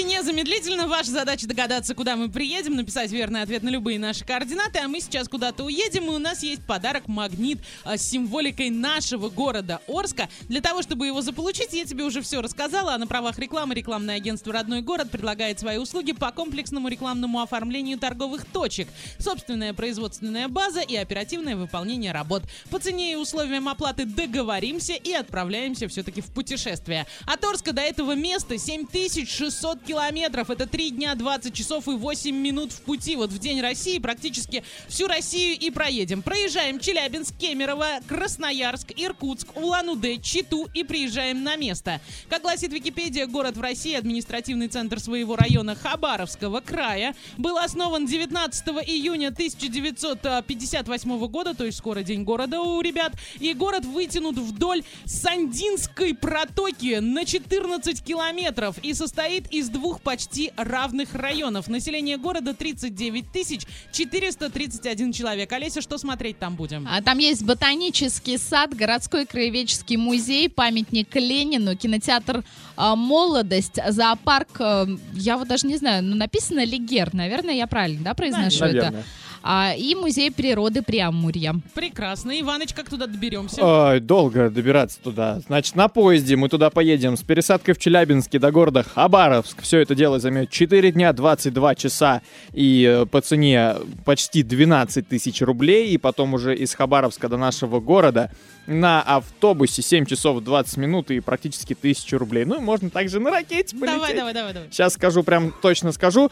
незамедлительно. Ваша задача догадаться, куда мы приедем, написать верный ответ на любые наши координаты. А мы сейчас куда-то уедем, и у нас есть подарок магнит а, с символикой нашего города Орска. Для того, чтобы его заполучить, я тебе уже все рассказала. А на правах рекламы рекламное агентство «Родной город» предлагает свои услуги по комплексному рекламному оформлению торговых точек. Собственная производственная база и оперативное выполнение работ. По цене и условиям оплаты договоримся и отправляемся все-таки в путешествие. От Орска до этого места 7600 километров. Это 3 дня, 20 часов и 8 минут в пути. Вот в День России практически всю Россию и проедем. Проезжаем Челябинск, Кемерово, Красноярск, Иркутск, Улан-Удэ, Читу и приезжаем на место. Как гласит Википедия, город в России, административный центр своего района Хабаровского края, был основан 19 июня 1958 года, то есть скоро день города у ребят, и город вытянут вдоль Сандинской протоки на 14 километров и состоит из двух почти равных районов. Население города 39 тысяч 431 человек. Олеся, что смотреть там будем? А там есть ботанический сад, городской краеведческий музей, памятник Ленину, кинотеатр а, «Молодость», зоопарк, а, я вот даже не знаю, но написано «Лигер», наверное, я правильно, да, произношу Наверное. это? А, и музей природы Преамурья. Прекрасно. Иваныч, как туда доберемся? Ой, долго добираться туда. Значит, на поезде мы туда поедем с пересадкой в Челябинске до города Хабаровск. Все это дело займет 4 дня, 22 часа и э, по цене почти 12 тысяч рублей. И потом уже из Хабаровска до нашего города на автобусе 7 часов 20 минут и практически 1000 рублей. Ну и можно также на ракете полететь. Давай, давай, давай, давай. Сейчас скажу, прям точно скажу.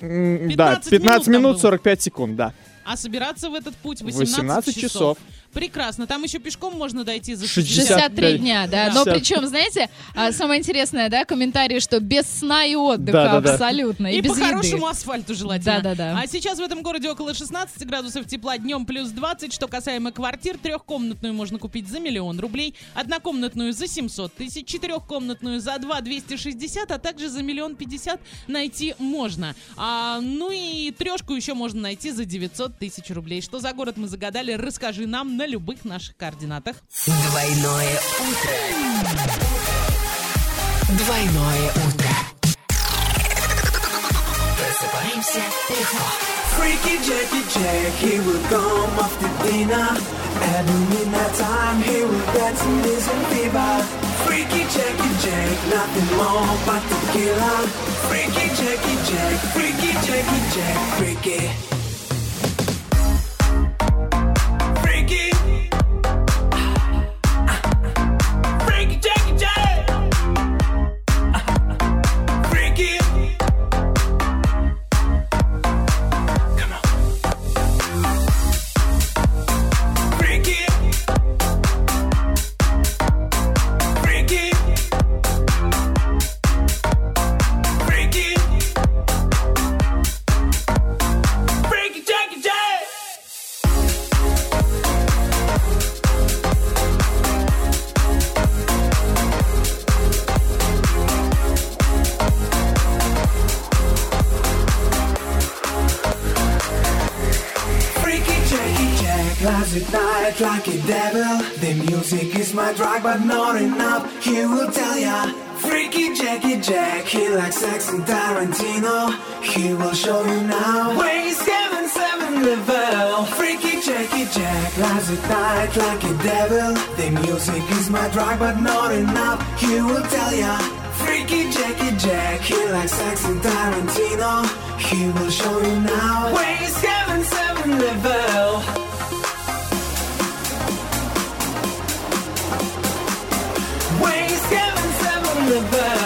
А, м, да, 15 15 минут минут было. 45 секунд, да. А собираться в этот путь 18, 18 часов. Прекрасно. Там еще пешком можно дойти за 60. 63 дня, да. Но 60. причем, знаете, а, самое интересное, да, комментарий, что без сна и отдыха абсолютно. И, И, без по еды. хорошему асфальту желательно. Да-да-да. А сейчас в этом городе около 16 градусов тепла, днем плюс 20. Что касаемо квартир, трехкомнатную можно купить за миллион рублей, однокомнатную за 700 тысяч, четырехкомнатную за 2 260, а также за миллион пятьдесят найти можно. А, ну и трешку еще можно найти за 900 тысяч рублей. Что за город мы загадали, расскажи нам на любых наших координатах. Двойное утро. Двойное утро. Просыпаемся легко. Freaky Jackie Jack, he will come after dinner. At midnight time, he will dance in his fever. Freaky Jackie Jack, nothing more but tequila. Freaky Jackie Jack, Freaky Jackie Jack. Freaky. Night like a devil. The music is my drug, but not enough. He will tell ya. Freaky Jackie Jack, he likes sex and Tarantino. He will show you now. He's Kevin Seven level. Freaky Jackie Jack lies at night like a devil. The music is my drug, but not enough. He will tell ya. Freaky Jackie Jack, he likes sex and Tarantino. He will show you now. He's Kevin Seven level. goodbye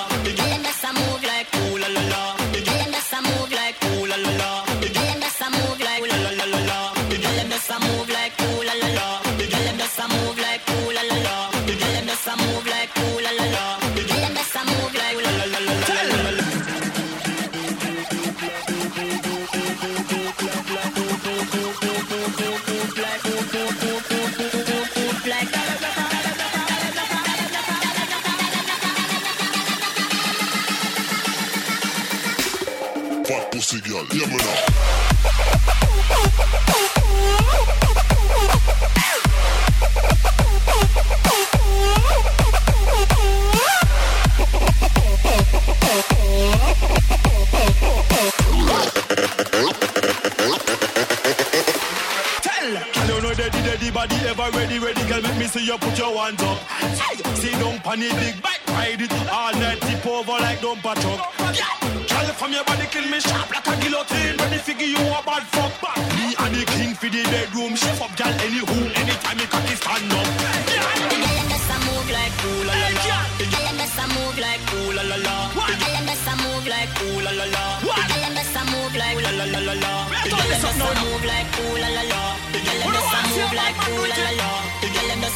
criminal. your hands up. See don't panic, big bike ride it all night, tip over like don't dumper truck. Girl from your body kill me sharp like a guillotine. Ready figure you a bad fuck back. Me and the king for the bedroom. Shift up, girl, any room, anytime you cocky stand up. Girl, best I move like ooh la la la. Girl, best I move like ooh la la la. Girl, move like ooh la la la. Girl, best I move like ooh la la la la. Girl, best I move like ooh la la la. Girl, best I move like ooh la la la.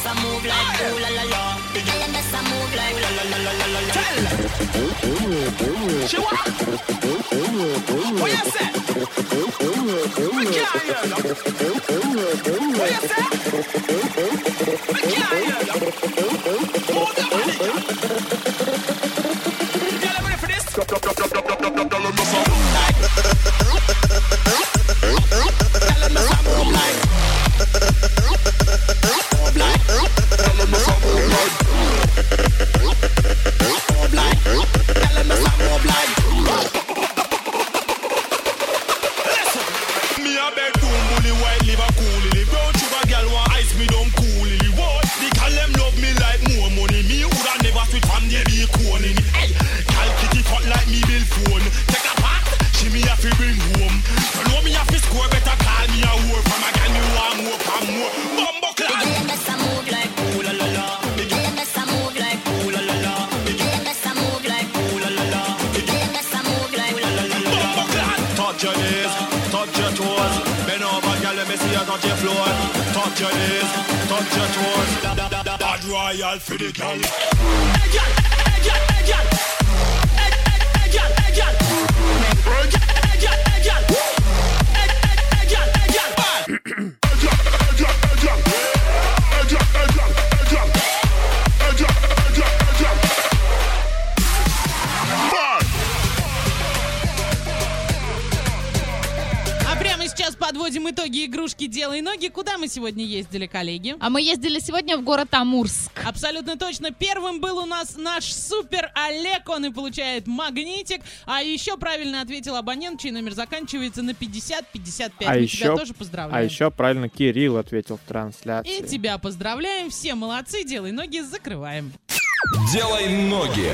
I move like ooh la la la. The girl move like la la la la la la. Tell. She what? What you say? Can't hear no. What you say? Can't hear no. Move the money. Ready for this. Touch your floor. Touch your knees, touch your toes. Bad royal for the girl. Hey, girl, hey, girl, hey, girl. Hey, girl, hey, girl. Hey, girl, hey, girl, подводим итоги игрушки «Делай ноги». Куда мы сегодня ездили, коллеги? А мы ездили сегодня в город Амурск. Абсолютно точно. Первым был у нас наш супер Олег. Он и получает магнитик. А еще правильно ответил абонент, чей номер заканчивается на 5055. А Мы еще, тебя тоже поздравляем. а еще правильно Кирилл ответил в трансляции. И тебя поздравляем. Все молодцы. Делай ноги, закрываем. Делай ноги.